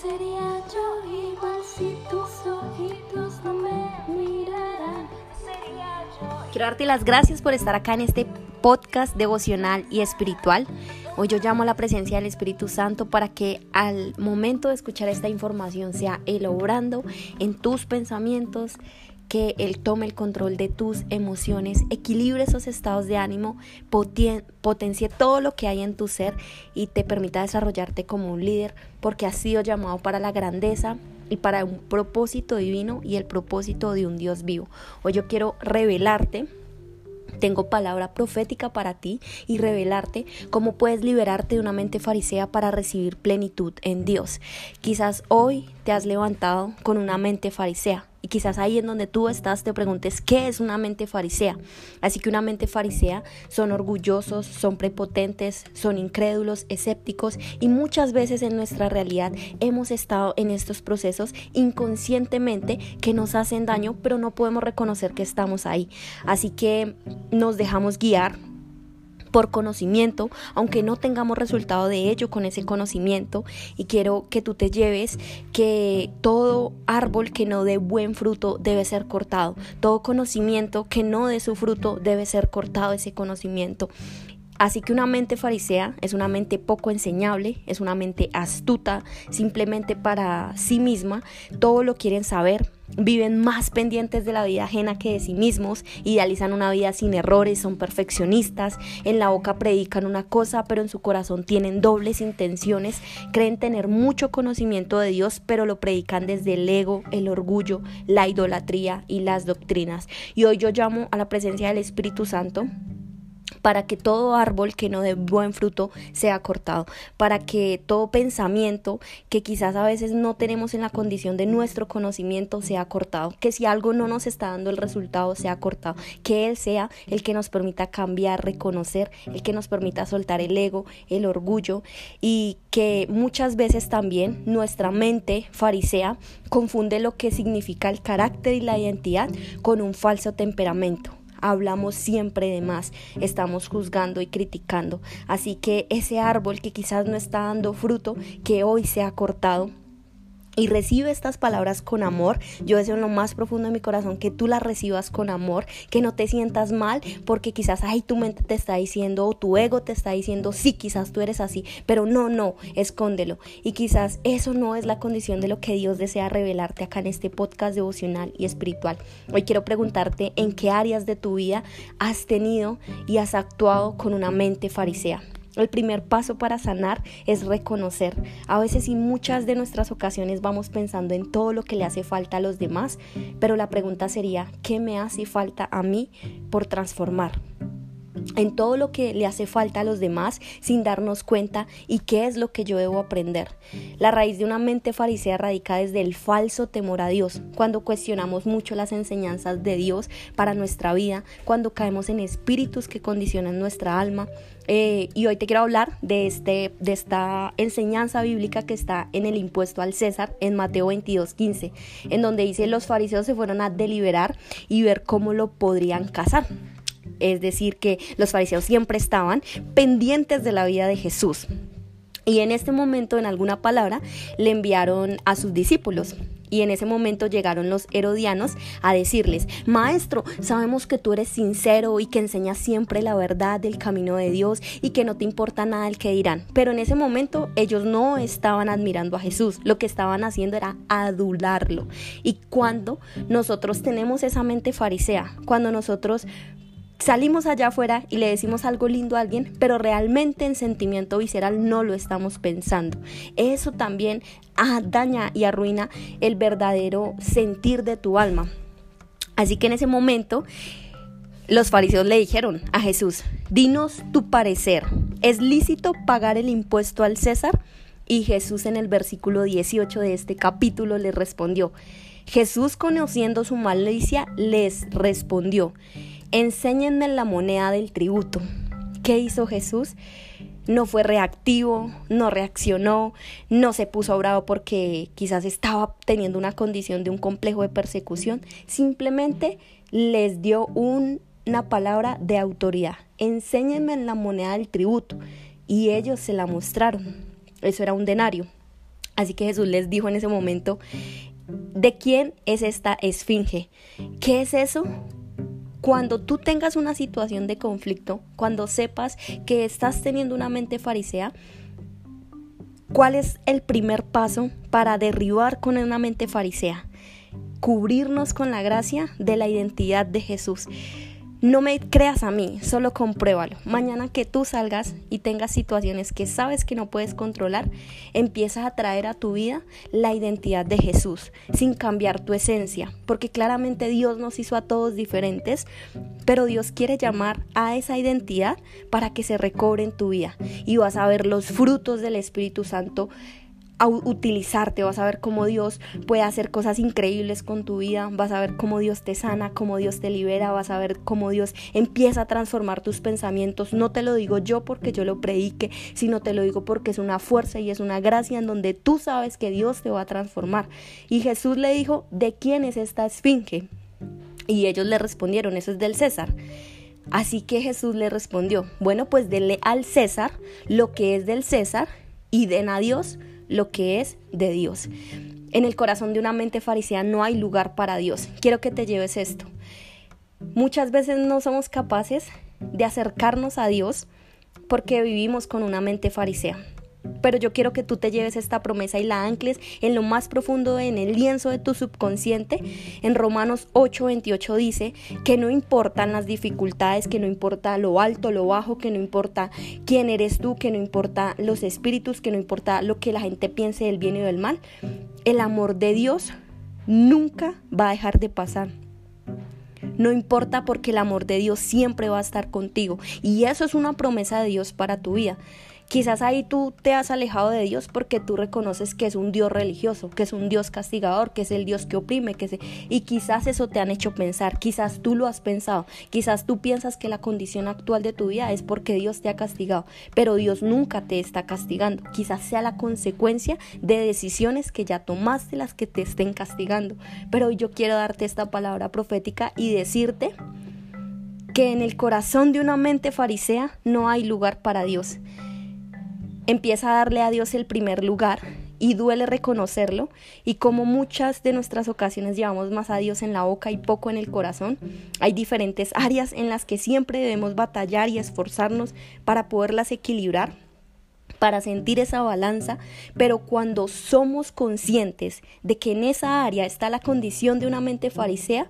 sería yo igual si tus ojitos no me miraran. Sería yo. Quiero darte las gracias por estar acá en este podcast devocional y espiritual. Hoy yo llamo a la presencia del Espíritu Santo para que al momento de escuchar esta información sea Él obrando en tus pensamientos, que Él tome el control de tus emociones, equilibre esos estados de ánimo, potencie todo lo que hay en tu ser y te permita desarrollarte como un líder porque has sido llamado para la grandeza y para un propósito divino y el propósito de un Dios vivo. Hoy yo quiero revelarte tengo palabra profética para ti y revelarte cómo puedes liberarte de una mente farisea para recibir plenitud en Dios. Quizás hoy te has levantado con una mente farisea y quizás ahí en donde tú estás te preguntes qué es una mente farisea. Así que una mente farisea son orgullosos, son prepotentes, son incrédulos, escépticos y muchas veces en nuestra realidad hemos estado en estos procesos inconscientemente que nos hacen daño, pero no podemos reconocer que estamos ahí. Así que nos dejamos guiar por conocimiento, aunque no tengamos resultado de ello con ese conocimiento. Y quiero que tú te lleves que todo árbol que no dé buen fruto debe ser cortado. Todo conocimiento que no dé su fruto debe ser cortado ese conocimiento. Así que una mente farisea es una mente poco enseñable, es una mente astuta, simplemente para sí misma, todo lo quieren saber, viven más pendientes de la vida ajena que de sí mismos, idealizan una vida sin errores, son perfeccionistas, en la boca predican una cosa, pero en su corazón tienen dobles intenciones, creen tener mucho conocimiento de Dios, pero lo predican desde el ego, el orgullo, la idolatría y las doctrinas. Y hoy yo llamo a la presencia del Espíritu Santo para que todo árbol que no dé buen fruto sea cortado, para que todo pensamiento que quizás a veces no tenemos en la condición de nuestro conocimiento sea cortado, que si algo no nos está dando el resultado sea cortado, que Él sea el que nos permita cambiar, reconocer, el que nos permita soltar el ego, el orgullo y que muchas veces también nuestra mente farisea confunde lo que significa el carácter y la identidad con un falso temperamento hablamos siempre de más, estamos juzgando y criticando. Así que ese árbol que quizás no está dando fruto, que hoy se ha cortado, y recibe estas palabras con amor. Yo deseo en lo más profundo de mi corazón que tú las recibas con amor, que no te sientas mal porque quizás ay tu mente te está diciendo o tu ego te está diciendo sí, quizás tú eres así, pero no, no, escóndelo. Y quizás eso no es la condición de lo que Dios desea revelarte acá en este podcast devocional y espiritual. Hoy quiero preguntarte en qué áreas de tu vida has tenido y has actuado con una mente farisea. El primer paso para sanar es reconocer. A veces y muchas de nuestras ocasiones vamos pensando en todo lo que le hace falta a los demás, pero la pregunta sería, ¿qué me hace falta a mí por transformar? En todo lo que le hace falta a los demás sin darnos cuenta y qué es lo que yo debo aprender. La raíz de una mente farisea radica desde el falso temor a Dios, cuando cuestionamos mucho las enseñanzas de Dios para nuestra vida, cuando caemos en espíritus que condicionan nuestra alma. Eh, y hoy te quiero hablar de, este, de esta enseñanza bíblica que está en el impuesto al César en Mateo 22, 15, en donde dice los fariseos se fueron a deliberar y ver cómo lo podrían casar. Es decir, que los fariseos siempre estaban pendientes de la vida de Jesús. Y en este momento, en alguna palabra, le enviaron a sus discípulos. Y en ese momento llegaron los herodianos a decirles, Maestro, sabemos que tú eres sincero y que enseñas siempre la verdad del camino de Dios y que no te importa nada el que dirán. Pero en ese momento ellos no estaban admirando a Jesús, lo que estaban haciendo era adularlo. Y cuando nosotros tenemos esa mente farisea, cuando nosotros salimos allá afuera y le decimos algo lindo a alguien, pero realmente en sentimiento visceral no lo estamos pensando. Eso también daña y arruina el verdadero sentir de tu alma. Así que en ese momento los fariseos le dijeron a Jesús, dinos tu parecer, ¿es lícito pagar el impuesto al César? Y Jesús en el versículo 18 de este capítulo le respondió, Jesús conociendo su malicia les respondió, enséñenme la moneda del tributo. ¿Qué hizo Jesús? No fue reactivo, no reaccionó, no se puso bravo porque quizás estaba teniendo una condición de un complejo de persecución, simplemente les dio una palabra de autoridad. Enséñenme la moneda del tributo. Y ellos se la mostraron. Eso era un denario. Así que Jesús les dijo en ese momento, ¿de quién es esta esfinge? ¿Qué es eso? Cuando tú tengas una situación de conflicto, cuando sepas que estás teniendo una mente farisea, ¿cuál es el primer paso para derribar con una mente farisea? Cubrirnos con la gracia de la identidad de Jesús. No me creas a mí, solo compruébalo. Mañana que tú salgas y tengas situaciones que sabes que no puedes controlar, empiezas a traer a tu vida la identidad de Jesús, sin cambiar tu esencia, porque claramente Dios nos hizo a todos diferentes, pero Dios quiere llamar a esa identidad para que se recobre en tu vida y vas a ver los frutos del Espíritu Santo a utilizarte, vas a ver cómo Dios puede hacer cosas increíbles con tu vida, vas a ver cómo Dios te sana, cómo Dios te libera, vas a ver cómo Dios empieza a transformar tus pensamientos. No te lo digo yo porque yo lo predique, sino te lo digo porque es una fuerza y es una gracia en donde tú sabes que Dios te va a transformar. Y Jesús le dijo, ¿de quién es esta esfinge? Y ellos le respondieron, eso es del César. Así que Jesús le respondió, bueno, pues dele al César lo que es del César y den a Dios lo que es de Dios. En el corazón de una mente farisea no hay lugar para Dios. Quiero que te lleves esto. Muchas veces no somos capaces de acercarnos a Dios porque vivimos con una mente farisea. Pero yo quiero que tú te lleves esta promesa y la ancles en lo más profundo, en el lienzo de tu subconsciente. En Romanos 8:28 dice que no importan las dificultades, que no importa lo alto, lo bajo, que no importa quién eres tú, que no importa los espíritus, que no importa lo que la gente piense del bien y del mal. El amor de Dios nunca va a dejar de pasar. No importa porque el amor de Dios siempre va a estar contigo. Y eso es una promesa de Dios para tu vida. Quizás ahí tú te has alejado de Dios porque tú reconoces que es un Dios religioso, que es un Dios castigador, que es el Dios que oprime, que se... y quizás eso te han hecho pensar, quizás tú lo has pensado, quizás tú piensas que la condición actual de tu vida es porque Dios te ha castigado, pero Dios nunca te está castigando, quizás sea la consecuencia de decisiones que ya tomaste las que te estén castigando, pero yo quiero darte esta palabra profética y decirte que en el corazón de una mente farisea no hay lugar para Dios empieza a darle a Dios el primer lugar y duele reconocerlo. Y como muchas de nuestras ocasiones llevamos más a Dios en la boca y poco en el corazón, hay diferentes áreas en las que siempre debemos batallar y esforzarnos para poderlas equilibrar para sentir esa balanza, pero cuando somos conscientes de que en esa área está la condición de una mente farisea,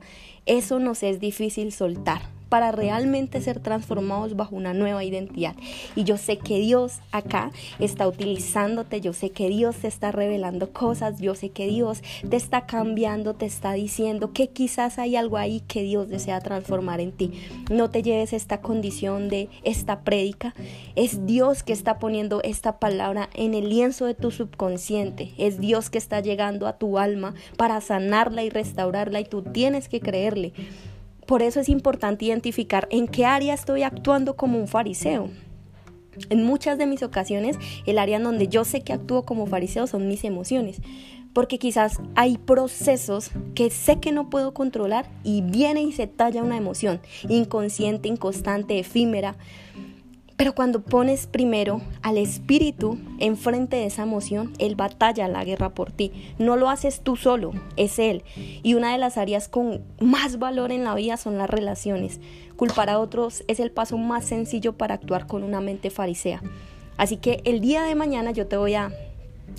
eso nos es difícil soltar para realmente ser transformados bajo una nueva identidad. Y yo sé que Dios acá está utilizándote, yo sé que Dios te está revelando cosas, yo sé que Dios te está cambiando, te está diciendo que quizás hay algo ahí que Dios desea transformar en ti. No te lleves esta condición de esta prédica. Es Dios que está poniendo esta palabra en el lienzo de tu subconsciente. Es Dios que está llegando a tu alma para sanarla y restaurarla y tú tienes que creerle. Por eso es importante identificar en qué área estoy actuando como un fariseo. En muchas de mis ocasiones, el área en donde yo sé que actúo como fariseo son mis emociones, porque quizás hay procesos que sé que no puedo controlar y viene y se talla una emoción inconsciente, inconstante, efímera, pero cuando pones primero al espíritu enfrente de esa emoción, él batalla la guerra por ti. No lo haces tú solo, es él. Y una de las áreas con más valor en la vida son las relaciones. Culpar a otros es el paso más sencillo para actuar con una mente farisea. Así que el día de mañana yo te voy a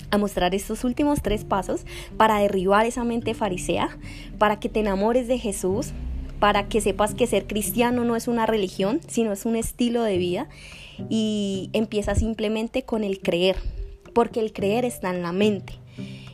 a mostrar estos últimos tres pasos para derribar esa mente farisea, para que te enamores de Jesús, para que sepas que ser cristiano no es una religión, sino es un estilo de vida y empieza simplemente con el creer, porque el creer está en la mente.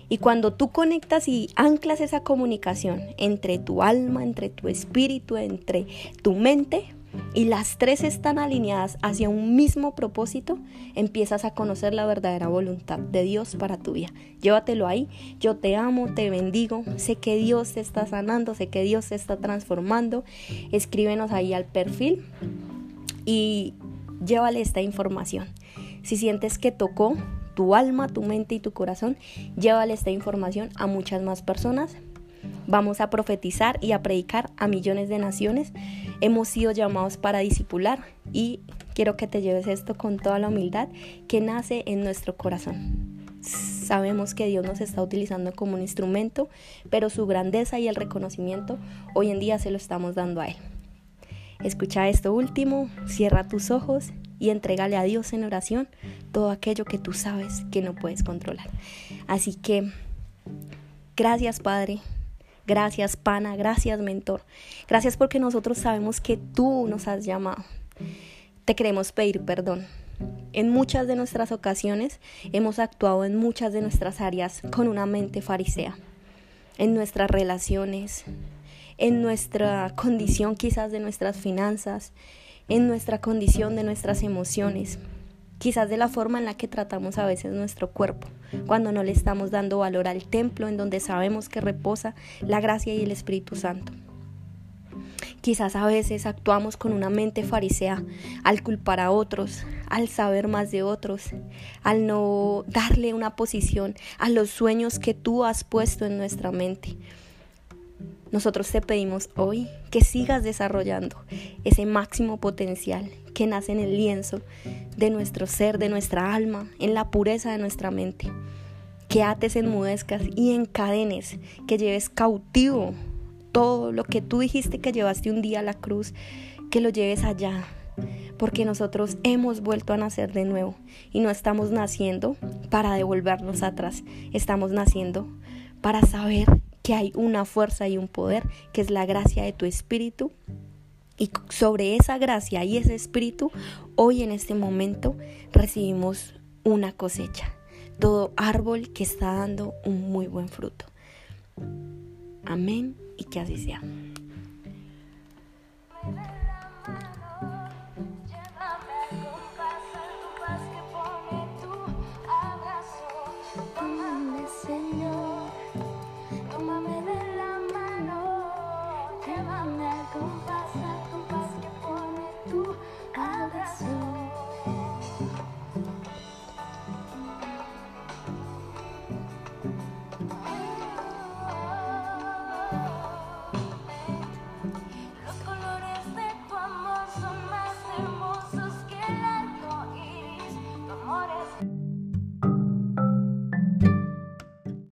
Y cuando tú conectas y anclas esa comunicación entre tu alma, entre tu espíritu, entre tu mente, y las tres están alineadas hacia un mismo propósito, empiezas a conocer la verdadera voluntad de Dios para tu vida. Llévatelo ahí, yo te amo, te bendigo, sé que Dios te está sanando, sé que Dios te está transformando. Escríbenos ahí al perfil y llévale esta información. Si sientes que tocó tu alma, tu mente y tu corazón, llévale esta información a muchas más personas Vamos a profetizar y a predicar a millones de naciones. Hemos sido llamados para discipular y quiero que te lleves esto con toda la humildad que nace en nuestro corazón. sabemos que Dios nos está utilizando como un instrumento, pero su grandeza y el reconocimiento hoy en día se lo estamos dando a Él. Escucha esto último, cierra tus ojos y entrégale a Dios en oración todo aquello que tú sabes que no puedes controlar. Así que, gracias Padre, gracias Pana, gracias Mentor, gracias porque nosotros sabemos que tú nos has llamado. Te queremos pedir perdón. En muchas de nuestras ocasiones hemos actuado en muchas de nuestras áreas con una mente farisea, en nuestras relaciones, en nuestra condición quizás de nuestras finanzas, en nuestra condición de nuestras emociones, quizás de la forma en la que tratamos a veces nuestro cuerpo, cuando no le estamos dando valor al templo en donde sabemos que reposa la gracia y el Espíritu Santo. Quizás a veces actuamos con una mente farisea al culpar a otros, al saber más de otros, al no darle una posición a los sueños que tú has puesto en nuestra mente. Nosotros te pedimos hoy que sigas desarrollando ese máximo potencial que nace en el lienzo de nuestro ser, de nuestra alma, en la pureza de nuestra mente. Que ates, enmudezcas y encadenes, que lleves cautivo todo lo que tú dijiste que llevaste un día a la cruz, que lo lleves allá. Porque nosotros hemos vuelto a nacer de nuevo y no estamos naciendo para devolvernos atrás, estamos naciendo para saber que hay una fuerza y un poder que es la gracia de tu espíritu. Y sobre esa gracia y ese espíritu, hoy en este momento recibimos una cosecha. Todo árbol que está dando un muy buen fruto. Amén y que así sea. Amor